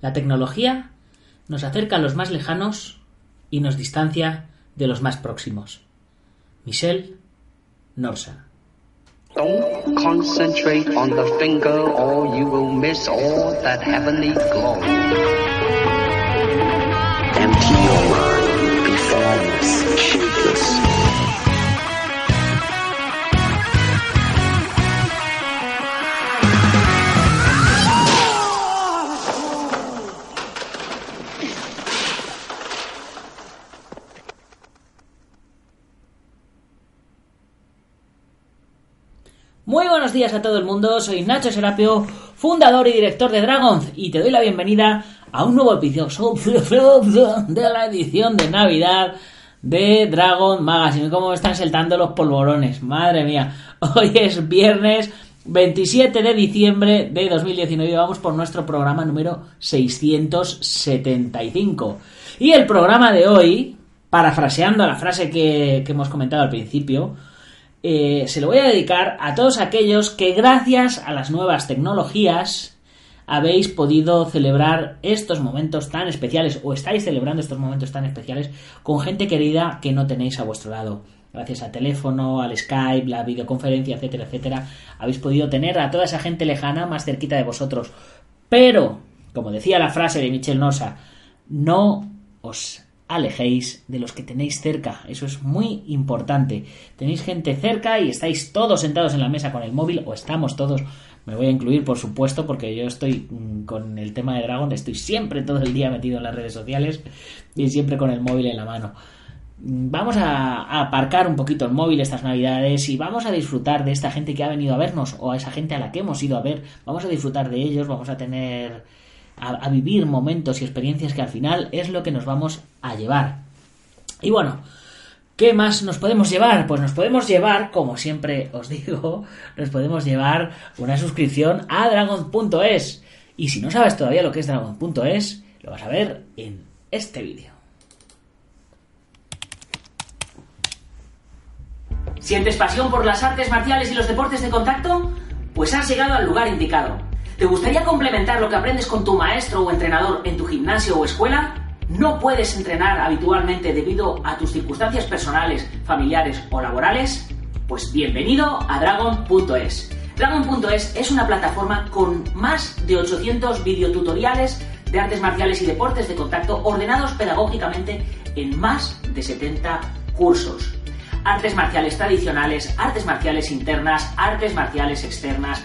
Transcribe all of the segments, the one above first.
La tecnología nos acerca a los más lejanos y nos distancia de los más próximos. Michelle Norsa. Don't concentrate on the finger or you will miss all that heavenly glow. Empty your mind, be Muy buenos días a todo el mundo, soy Nacho Serapio, fundador y director de Dragons, y te doy la bienvenida a un nuevo episodio de la edición de Navidad de Dragon Magazine. ¿Cómo me están saltando los polvorones? Madre mía, hoy es viernes 27 de diciembre de 2019 y vamos por nuestro programa número 675. Y el programa de hoy, parafraseando la frase que, que hemos comentado al principio, eh, se lo voy a dedicar a todos aquellos que gracias a las nuevas tecnologías habéis podido celebrar estos momentos tan especiales o estáis celebrando estos momentos tan especiales con gente querida que no tenéis a vuestro lado. Gracias al teléfono, al Skype, la videoconferencia, etcétera, etcétera, habéis podido tener a toda esa gente lejana más cerquita de vosotros. Pero, como decía la frase de Michel Nosa, no os alejéis de los que tenéis cerca. Eso es muy importante. Tenéis gente cerca y estáis todos sentados en la mesa con el móvil o estamos todos. Me voy a incluir, por supuesto, porque yo estoy mm, con el tema de Dragon, estoy siempre todo el día metido en las redes sociales y siempre con el móvil en la mano. Mm, Vamos a, a aparcar un poquito el móvil estas navidades y vamos a disfrutar de esta gente que ha venido a vernos o a esa gente a la que hemos ido a ver. Vamos a disfrutar de ellos, vamos a tener a, vivir momentos y experiencias que al final es lo que nos vamos a llevar. Y bueno, ¿qué más nos podemos llevar? Pues nos podemos llevar, como siempre os digo, nos podemos llevar una suscripción a dragon.es. Y si no sabes todavía lo que es dragon.es, lo vas a ver en este vídeo. ¿Sientes pasión por las artes marciales y los deportes de contacto? Pues has llegado al lugar indicado. ¿Te gustaría complementar lo que aprendes con tu maestro o entrenador en tu gimnasio o escuela? ¿No puedes entrenar habitualmente debido a tus circunstancias personales, familiares o laborales? Pues bienvenido a Dragon.es. Dragon.es es una plataforma con más de 800 videotutoriales de artes marciales y deportes de contacto ordenados pedagógicamente en más de 70 cursos. Artes marciales tradicionales, artes marciales internas, artes marciales externas,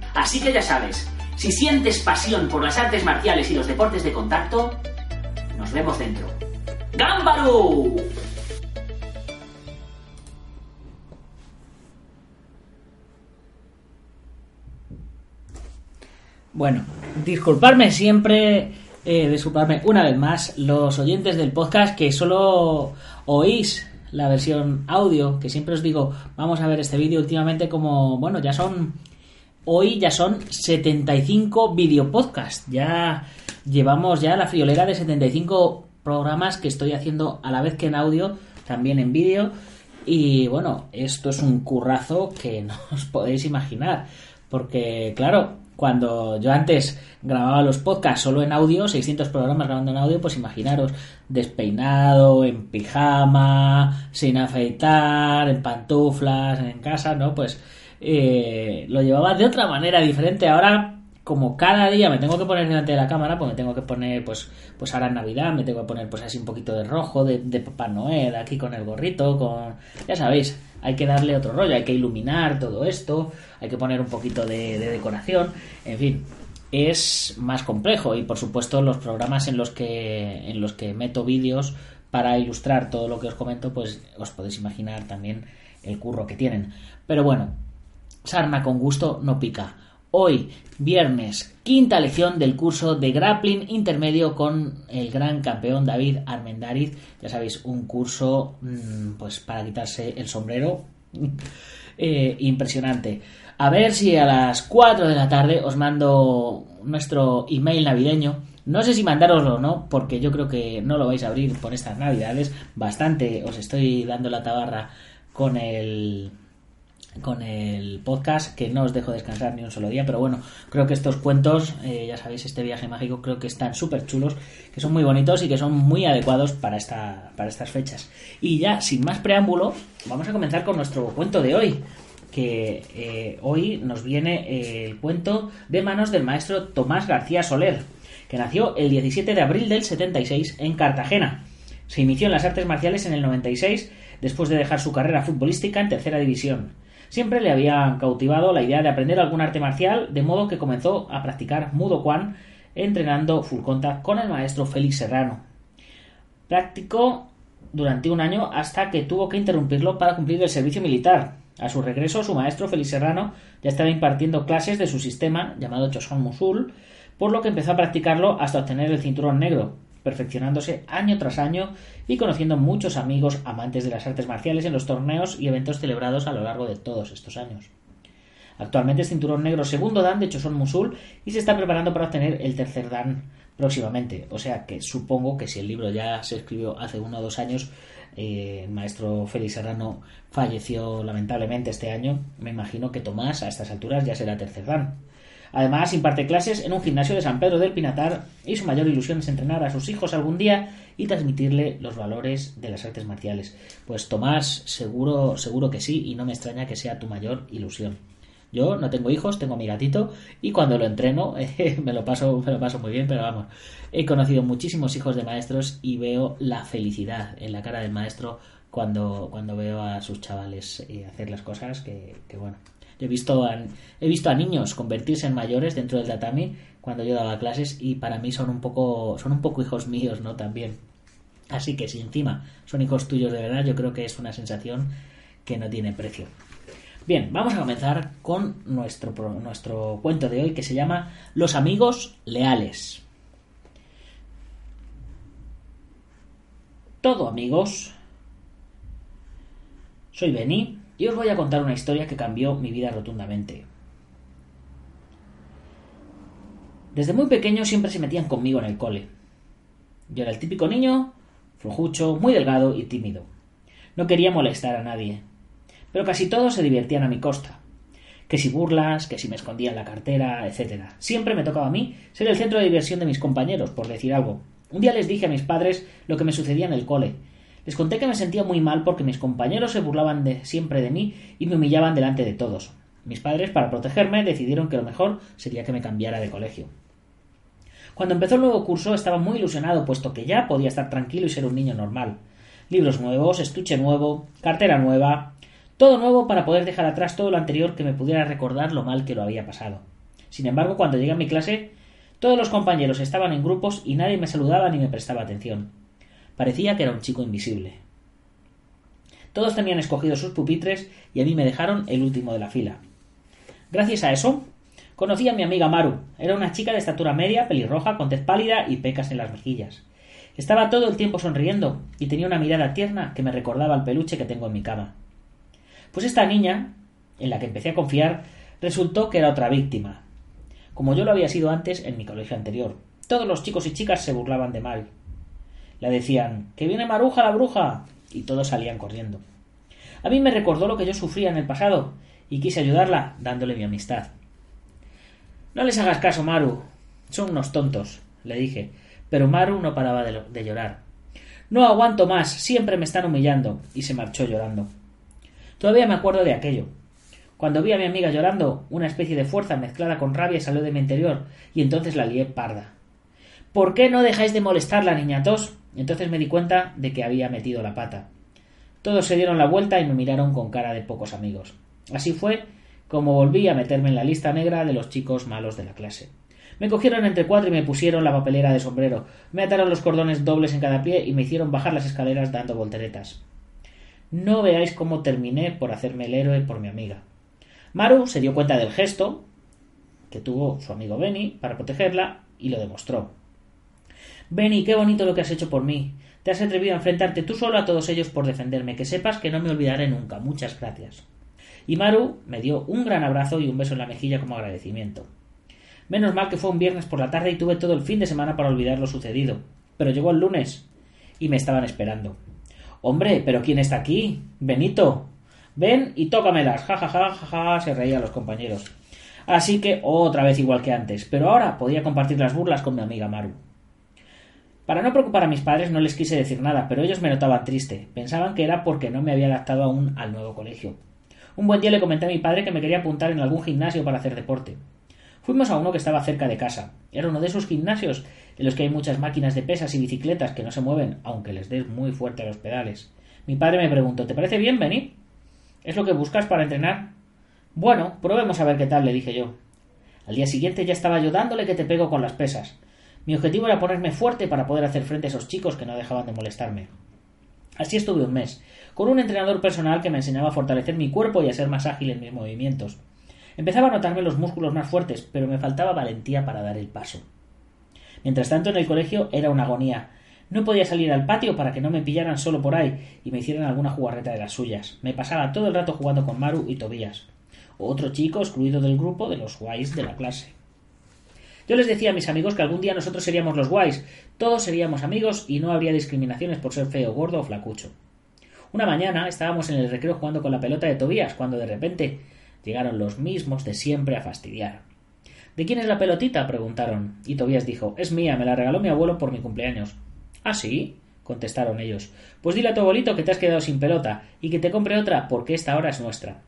Así que ya sabes, si sientes pasión por las artes marciales y los deportes de contacto, nos vemos dentro. ¡Gámbaro! Bueno, disculparme siempre, eh, disculparme una vez más, los oyentes del podcast que solo oís la versión audio, que siempre os digo, vamos a ver este vídeo últimamente como, bueno, ya son, hoy ya son 75 video podcast, ya llevamos ya la friolera de 75 programas que estoy haciendo a la vez que en audio, también en vídeo, y bueno, esto es un currazo que no os podéis imaginar, porque claro, cuando yo antes grababa los podcasts solo en audio, 600 programas grabando en audio, pues imaginaros, despeinado, en pijama, sin afeitar, en pantuflas, en casa, ¿no? Pues eh, lo llevaba de otra manera diferente. Ahora, como cada día me tengo que poner delante de la cámara, pues me tengo que poner, pues, pues ahora en Navidad me tengo que poner pues así un poquito de rojo, de, de Papá Noel, aquí con el gorrito, con... Ya sabéis, hay que darle otro rollo, hay que iluminar todo esto, hay que poner un poquito de, decoración, en fin, es más complejo y por supuesto los programas en los que en los que meto vídeos para ilustrar todo lo que os comento, pues os podéis imaginar también el curro que tienen. Pero bueno, sarna con gusto no pica. Hoy, viernes, quinta lección del curso de grappling intermedio con el gran campeón David Armendariz. Ya sabéis, un curso mm, pues para quitarse el sombrero. Eh, impresionante. A ver si a las 4 de la tarde os mando nuestro email navideño. No sé si mandároslo o no, porque yo creo que no lo vais a abrir por estas navidades. Bastante os estoy dando la tabarra con el con el podcast que no os dejo descansar ni un solo día pero bueno creo que estos cuentos eh, ya sabéis este viaje mágico creo que están súper chulos que son muy bonitos y que son muy adecuados para esta para estas fechas. Y ya sin más preámbulo vamos a comenzar con nuestro cuento de hoy que eh, hoy nos viene eh, el cuento de manos del maestro Tomás García Soler que nació el 17 de abril del 76 en Cartagena. Se inició en las artes marciales en el 96 después de dejar su carrera futbolística en tercera división Siempre le había cautivado la idea de aprender algún arte marcial, de modo que comenzó a practicar Mudo Kwan entrenando full contact con el maestro Félix Serrano. Practicó durante un año hasta que tuvo que interrumpirlo para cumplir el servicio militar. A su regreso, su maestro Félix Serrano ya estaba impartiendo clases de su sistema llamado Choson Musul, por lo que empezó a practicarlo hasta obtener el cinturón negro perfeccionándose año tras año y conociendo muchos amigos amantes de las artes marciales en los torneos y eventos celebrados a lo largo de todos estos años. Actualmente es cinturón negro segundo dan de Choson Musul y se está preparando para obtener el tercer dan próximamente. O sea que supongo que si el libro ya se escribió hace uno o dos años, eh, el maestro Félix Serrano falleció lamentablemente este año, me imagino que Tomás a estas alturas ya será tercer dan. Además, imparte clases en un gimnasio de San Pedro del Pinatar y su mayor ilusión es entrenar a sus hijos algún día y transmitirle los valores de las artes marciales. Pues Tomás, seguro, seguro que sí, y no me extraña que sea tu mayor ilusión. Yo no tengo hijos, tengo mi gatito y cuando lo entreno me, lo paso, me lo paso muy bien, pero vamos, he conocido muchísimos hijos de maestros y veo la felicidad en la cara del maestro cuando, cuando veo a sus chavales eh, hacer las cosas que, que bueno, he visto, a, he visto a niños convertirse en mayores dentro del tatami cuando yo daba clases y para mí son un poco, son un poco hijos míos, ¿no? También. Así que si encima son hijos tuyos de verdad, yo creo que es una sensación que no tiene precio. Bien, vamos a comenzar con nuestro, nuestro cuento de hoy que se llama Los amigos leales. Todo amigos. Soy Beni y os voy a contar una historia que cambió mi vida rotundamente. Desde muy pequeño siempre se metían conmigo en el cole. Yo era el típico niño, flojucho, muy delgado y tímido. No quería molestar a nadie, pero casi todos se divertían a mi costa. Que si burlas, que si me escondían la cartera, etc. Siempre me tocaba a mí ser el centro de diversión de mis compañeros, por decir algo. Un día les dije a mis padres lo que me sucedía en el cole, les conté que me sentía muy mal porque mis compañeros se burlaban de, siempre de mí y me humillaban delante de todos. Mis padres, para protegerme, decidieron que lo mejor sería que me cambiara de colegio. Cuando empezó el nuevo curso estaba muy ilusionado, puesto que ya podía estar tranquilo y ser un niño normal. Libros nuevos, estuche nuevo, cartera nueva, todo nuevo para poder dejar atrás todo lo anterior que me pudiera recordar lo mal que lo había pasado. Sin embargo, cuando llegué a mi clase, todos los compañeros estaban en grupos y nadie me saludaba ni me prestaba atención. Parecía que era un chico invisible. Todos tenían escogido sus pupitres y a mí me dejaron el último de la fila. Gracias a eso, Conocí a mi amiga Maru. Era una chica de estatura media, pelirroja, con tez pálida y pecas en las mejillas. Estaba todo el tiempo sonriendo y tenía una mirada tierna que me recordaba al peluche que tengo en mi cama. Pues esta niña, en la que empecé a confiar, resultó que era otra víctima, como yo lo había sido antes en mi colegio anterior. Todos los chicos y chicas se burlaban de Mal. Le decían ¡Que viene Maruja la bruja! y todos salían corriendo. A mí me recordó lo que yo sufría en el pasado y quise ayudarla dándole mi amistad. No les hagas caso, Maru. Son unos tontos, le dije, pero Maru no paraba de, llorar. No aguanto más, siempre me están humillando, y se marchó llorando. Todavía me acuerdo de aquello. Cuando vi a mi amiga llorando, una especie de fuerza mezclada con rabia salió de mi interior, y entonces la lié parda. ¿Por qué no dejáis de molestarla, niñatos? Entonces me di cuenta de que había metido la pata. Todos se dieron la vuelta y me miraron con cara de pocos amigos. Así fue como volví a meterme en la lista negra de los chicos malos de la clase. Me cogieron entre cuatro y me pusieron la papelera de sombrero, me ataron los cordones dobles en cada pie y me hicieron bajar las escaleras dando volteretas. No veáis cómo terminé por hacerme el héroe por mi amiga. Maru se dio cuenta del gesto que tuvo su amigo Benny para protegerla y lo demostró. Benny, qué bonito lo que has hecho por mí. Te has atrevido a enfrentarte tú solo a todos ellos por defenderme. Que sepas que no me olvidaré nunca. Muchas gracias. Y Maru me dio un gran abrazo y un beso en la mejilla como agradecimiento. Menos mal que fue un viernes por la tarde y tuve todo el fin de semana para olvidar lo sucedido. Pero llegó el lunes y me estaban esperando. Hombre, pero ¿quién está aquí? Benito. Ven y tócamelas. Ja, ja, ja, ja, ja, se reían los compañeros. Así que otra vez igual que antes, pero ahora podía compartir las burlas con mi amiga Maru. Para no preocupar a mis padres no les quise decir nada, pero ellos me notaban triste. Pensaban que era porque no me había adaptado aún al nuevo colegio. Un buen día le comenté a mi padre que me quería apuntar en algún gimnasio para hacer deporte. Fuimos a uno que estaba cerca de casa. Era uno de esos gimnasios en los que hay muchas máquinas de pesas y bicicletas que no se mueven, aunque les des muy fuerte a los pedales. Mi padre me preguntó ¿Te parece bien venir? ¿Es lo que buscas para entrenar? Bueno, probemos a ver qué tal, le dije yo. Al día siguiente ya estaba yo dándole que te pego con las pesas. Mi objetivo era ponerme fuerte para poder hacer frente a esos chicos que no dejaban de molestarme. Así estuve un mes, con un entrenador personal que me enseñaba a fortalecer mi cuerpo y a ser más ágil en mis movimientos. Empezaba a notarme los músculos más fuertes, pero me faltaba valentía para dar el paso. Mientras tanto, en el colegio era una agonía. No podía salir al patio para que no me pillaran solo por ahí y me hicieran alguna jugarreta de las suyas. Me pasaba todo el rato jugando con Maru y Tobías, otro chico excluido del grupo de los guays de la clase. Yo les decía a mis amigos que algún día nosotros seríamos los guays, todos seríamos amigos y no habría discriminaciones por ser feo, gordo o flacucho. Una mañana estábamos en el recreo jugando con la pelota de Tobías cuando de repente llegaron los mismos de siempre a fastidiar. ¿De quién es la pelotita? preguntaron, y Tobías dijo Es mía, me la regaló mi abuelo por mi cumpleaños. ¿Ah, sí? contestaron ellos. Pues dile a tu abuelito que te has quedado sin pelota y que te compre otra porque esta hora es nuestra.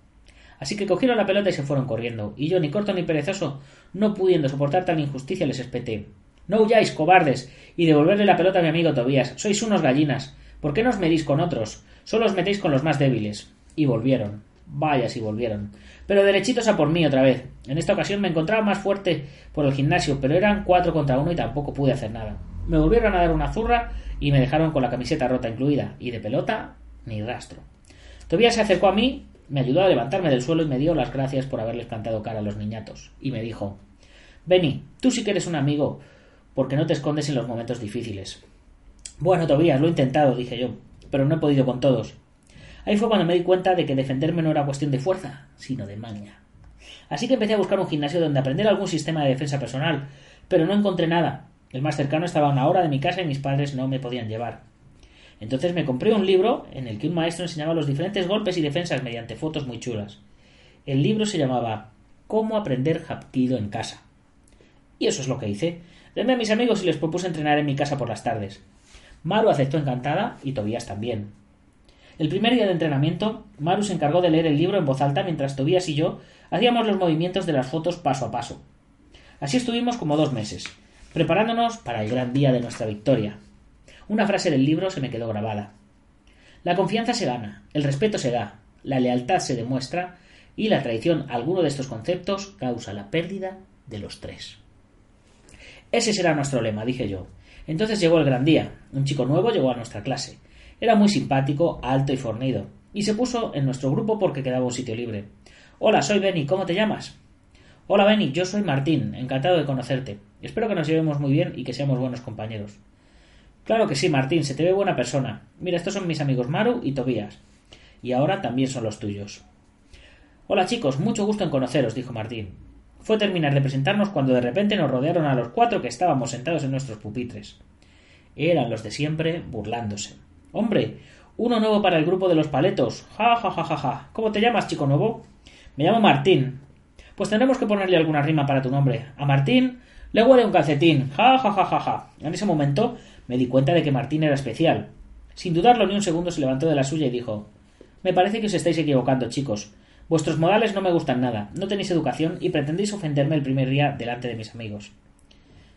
Así que cogieron la pelota y se fueron corriendo, y yo, ni corto ni perezoso, no pudiendo soportar tal injusticia, les espeté. No huyáis, cobardes, y devolverle la pelota a mi amigo Tobías. Sois unos gallinas. ¿Por qué no os medís con otros? Solo os metéis con los más débiles. Y volvieron. Vaya si volvieron. Pero derechitos a por mí otra vez. En esta ocasión me encontraba más fuerte por el gimnasio, pero eran cuatro contra uno y tampoco pude hacer nada. Me volvieron a dar una zurra y me dejaron con la camiseta rota incluida, y de pelota ni rastro. Tobías se acercó a mí me ayudó a levantarme del suelo y me dio las gracias por haberles plantado cara a los niñatos. Y me dijo Benny, tú sí que eres un amigo, porque no te escondes en los momentos difíciles. Bueno, Tobías, lo he intentado, dije yo, pero no he podido con todos. Ahí fue cuando me di cuenta de que defenderme no era cuestión de fuerza, sino de maña. Así que empecé a buscar un gimnasio donde aprender algún sistema de defensa personal, pero no encontré nada. El más cercano estaba a una hora de mi casa y mis padres no me podían llevar. Entonces me compré un libro en el que un maestro enseñaba los diferentes golpes y defensas mediante fotos muy chulas. El libro se llamaba Cómo aprender Hapkido en casa. Y eso es lo que hice. Llamé a mis amigos y les propuse entrenar en mi casa por las tardes. Maru aceptó encantada y Tobías también. El primer día de entrenamiento, Maru se encargó de leer el libro en voz alta mientras Tobías y yo hacíamos los movimientos de las fotos paso a paso. Así estuvimos como dos meses, preparándonos para el gran día de nuestra victoria. Una frase del libro se me quedó grabada. La confianza se gana, el respeto se da, la lealtad se demuestra y la traición a alguno de estos conceptos causa la pérdida de los tres. Ese será nuestro lema, dije yo. Entonces llegó el gran día. Un chico nuevo llegó a nuestra clase. Era muy simpático, alto y fornido, y se puso en nuestro grupo porque quedaba un sitio libre. Hola, soy Benny, ¿cómo te llamas? Hola Benny, yo soy Martín, encantado de conocerte. Espero que nos llevemos muy bien y que seamos buenos compañeros. Claro que sí, Martín, se te ve buena persona. Mira, estos son mis amigos Maru y Tobías. Y ahora también son los tuyos. Hola chicos, mucho gusto en conoceros, dijo Martín. Fue terminar de presentarnos cuando de repente nos rodearon a los cuatro que estábamos sentados en nuestros pupitres. Eran los de siempre, burlándose. Hombre, uno nuevo para el grupo de los paletos. Ja, ja, ja, ja, ja. ¿Cómo te llamas, chico nuevo? Me llamo Martín. Pues tendremos que ponerle alguna rima para tu nombre. A Martín le huele un calcetín. Ja, ja, ja, ja, ja. En ese momento me di cuenta de que Martín era especial. Sin dudarlo ni un segundo se levantó de la suya y dijo Me parece que os estáis equivocando, chicos. Vuestros modales no me gustan nada, no tenéis educación y pretendéis ofenderme el primer día delante de mis amigos.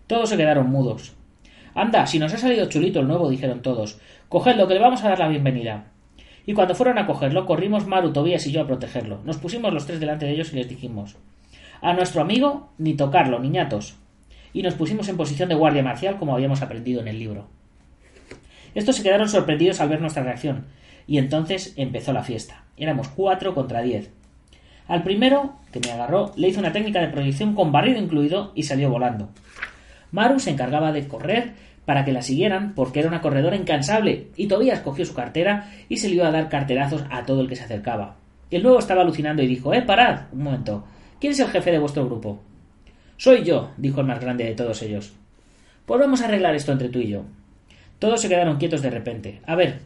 Todos se quedaron mudos. Anda, si nos ha salido chulito el nuevo, dijeron todos. Cogedlo, que le vamos a dar la bienvenida. Y cuando fueron a cogerlo, corrimos Maru, Tobías y yo a protegerlo. Nos pusimos los tres delante de ellos y les dijimos A nuestro amigo, ni tocarlo, niñatos. Y nos pusimos en posición de guardia marcial como habíamos aprendido en el libro. Estos se quedaron sorprendidos al ver nuestra reacción, y entonces empezó la fiesta. Éramos cuatro contra diez. Al primero, que me agarró, le hizo una técnica de proyección con barrido incluido y salió volando. Maru se encargaba de correr para que la siguieran porque era una corredora incansable y Tobías cogió su cartera y se le iba a dar carterazos a todo el que se acercaba. El nuevo estaba alucinando y dijo Eh, parad. Un momento. ¿Quién es el jefe de vuestro grupo? Soy yo, dijo el más grande de todos ellos. Pues vamos a arreglar esto entre tú y yo. Todos se quedaron quietos de repente. A ver,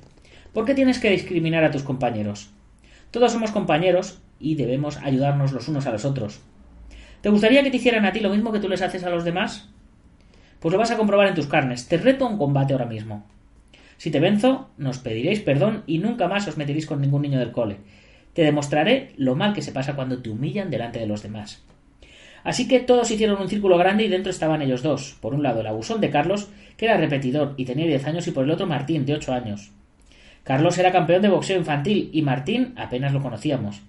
¿por qué tienes que discriminar a tus compañeros? Todos somos compañeros y debemos ayudarnos los unos a los otros. ¿Te gustaría que te hicieran a ti lo mismo que tú les haces a los demás? Pues lo vas a comprobar en tus carnes. Te reto un combate ahora mismo. Si te venzo, nos pediréis perdón y nunca más os meteréis con ningún niño del cole. Te demostraré lo mal que se pasa cuando te humillan delante de los demás. Así que todos hicieron un círculo grande y dentro estaban ellos dos. Por un lado el abusón de Carlos, que era repetidor y tenía diez años, y por el otro Martín, de ocho años. Carlos era campeón de boxeo infantil y Martín apenas lo conocíamos.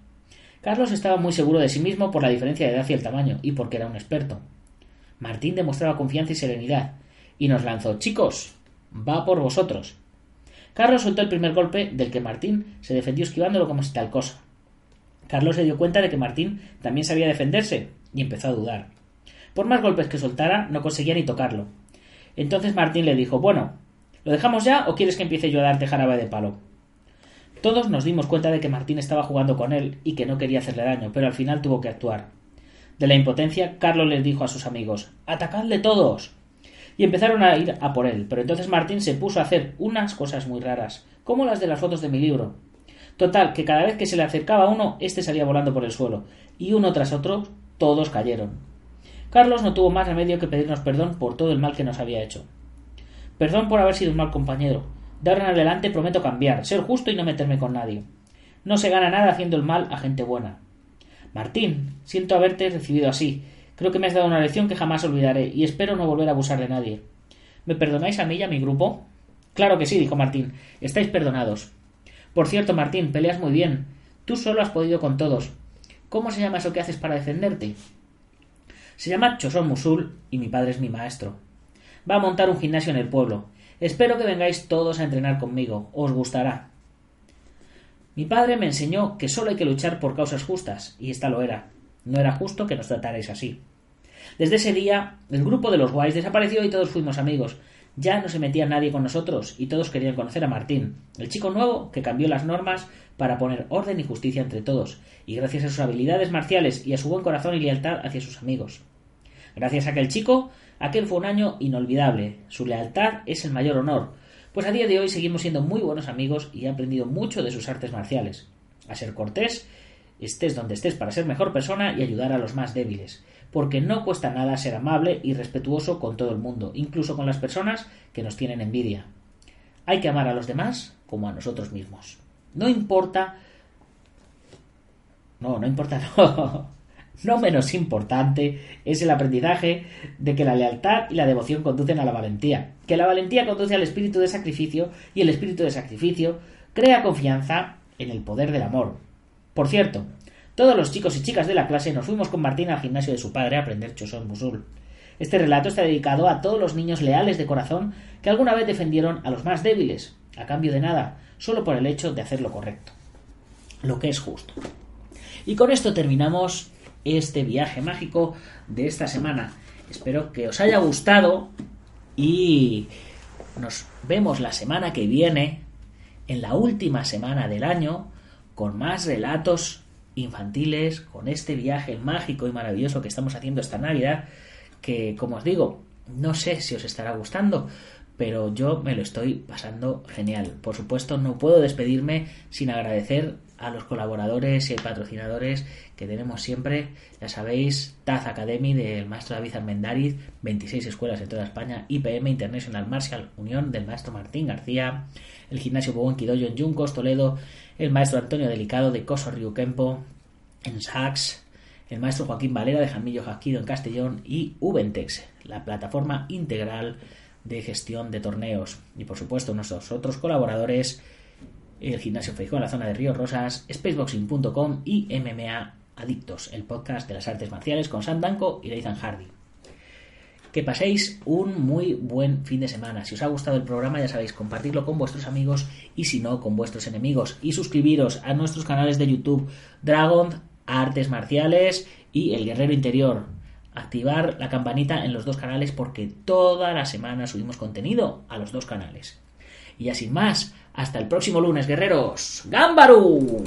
Carlos estaba muy seguro de sí mismo por la diferencia de edad y el tamaño, y porque era un experto. Martín demostraba confianza y serenidad, y nos lanzó Chicos, va por vosotros. Carlos soltó el primer golpe, del que Martín se defendió esquivándolo como si tal cosa. Carlos se dio cuenta de que Martín también sabía defenderse, y empezó a dudar. Por más golpes que soltara, no conseguía ni tocarlo. Entonces Martín le dijo Bueno, ¿lo dejamos ya o quieres que empiece yo a darte jarabe de palo? Todos nos dimos cuenta de que Martín estaba jugando con él y que no quería hacerle daño, pero al final tuvo que actuar. De la impotencia, Carlos les dijo a sus amigos Atacadle todos. Y empezaron a ir a por él, pero entonces Martín se puso a hacer unas cosas muy raras, como las de las fotos de mi libro. Total, que cada vez que se le acercaba uno, éste salía volando por el suelo, y uno tras otro, todos cayeron. Carlos no tuvo más remedio que pedirnos perdón por todo el mal que nos había hecho. Perdón por haber sido un mal compañero, de ahora en adelante prometo cambiar, ser justo y no meterme con nadie. No se gana nada haciendo el mal a gente buena. Martín, siento haberte recibido así. Creo que me has dado una lección que jamás olvidaré y espero no volver a abusar de nadie. ¿Me perdonáis a mí y a mi grupo? Claro que sí, dijo Martín. Estáis perdonados. Por cierto, Martín, peleas muy bien. Tú solo has podido con todos. ¿Cómo se llama eso que haces para defenderte? Se llama Chosón Musul y mi padre es mi maestro. Va a montar un gimnasio en el pueblo. Espero que vengáis todos a entrenar conmigo. Os gustará. Mi padre me enseñó que solo hay que luchar por causas justas, y esta lo era. No era justo que nos tratarais así. Desde ese día, el grupo de los guays desapareció y todos fuimos amigos. Ya no se metía nadie con nosotros y todos querían conocer a Martín, el chico nuevo que cambió las normas para poner orden y justicia entre todos, y gracias a sus habilidades marciales y a su buen corazón y lealtad hacia sus amigos. Gracias a aquel chico, Aquel fue un año inolvidable. Su lealtad es el mayor honor, pues a día de hoy seguimos siendo muy buenos amigos y he aprendido mucho de sus artes marciales. A ser cortés, estés donde estés para ser mejor persona y ayudar a los más débiles, porque no cuesta nada ser amable y respetuoso con todo el mundo, incluso con las personas que nos tienen envidia. Hay que amar a los demás como a nosotros mismos. No importa. No, no importa, no. No menos importante es el aprendizaje de que la lealtad y la devoción conducen a la valentía, que la valentía conduce al espíritu de sacrificio y el espíritu de sacrificio crea confianza en el poder del amor. Por cierto, todos los chicos y chicas de la clase nos fuimos con Martín al gimnasio de su padre a aprender Chosón Musul. Este relato está dedicado a todos los niños leales de corazón que alguna vez defendieron a los más débiles, a cambio de nada, solo por el hecho de hacer lo correcto, lo que es justo. Y con esto terminamos este viaje mágico de esta semana. Espero que os haya gustado y nos vemos la semana que viene, en la última semana del año, con más relatos infantiles, con este viaje mágico y maravilloso que estamos haciendo esta Navidad, que como os digo, no sé si os estará gustando, pero yo me lo estoy pasando genial. Por supuesto, no puedo despedirme sin agradecer a los colaboradores y patrocinadores que tenemos siempre. Ya sabéis, Taz Academy del maestro David Armendariz, 26 escuelas en toda España, IPM International Martial Unión del maestro Martín García, el gimnasio Bogón Quidoyo en Yuncos, Toledo, el maestro Antonio Delicado de Coso Río Kempo, en Sachs, el maestro Joaquín Valera de Jamillo Jaquido en Castellón y Ubentex, la plataforma integral de gestión de torneos. Y por supuesto nuestros otros colaboradores el Gimnasio Feijó en la zona de Río Rosas, spaceboxing.com y MMA Adictos, el podcast de las artes marciales con Sam Danko y Nathan Hardy. Que paséis un muy buen fin de semana. Si os ha gustado el programa, ya sabéis, compartirlo con vuestros amigos y si no, con vuestros enemigos. Y suscribiros a nuestros canales de YouTube Dragon, Artes Marciales y El Guerrero Interior. Activar la campanita en los dos canales porque toda la semana subimos contenido a los dos canales. Y ya sin más, hasta el próximo lunes, guerreros. ¡Gámbaru!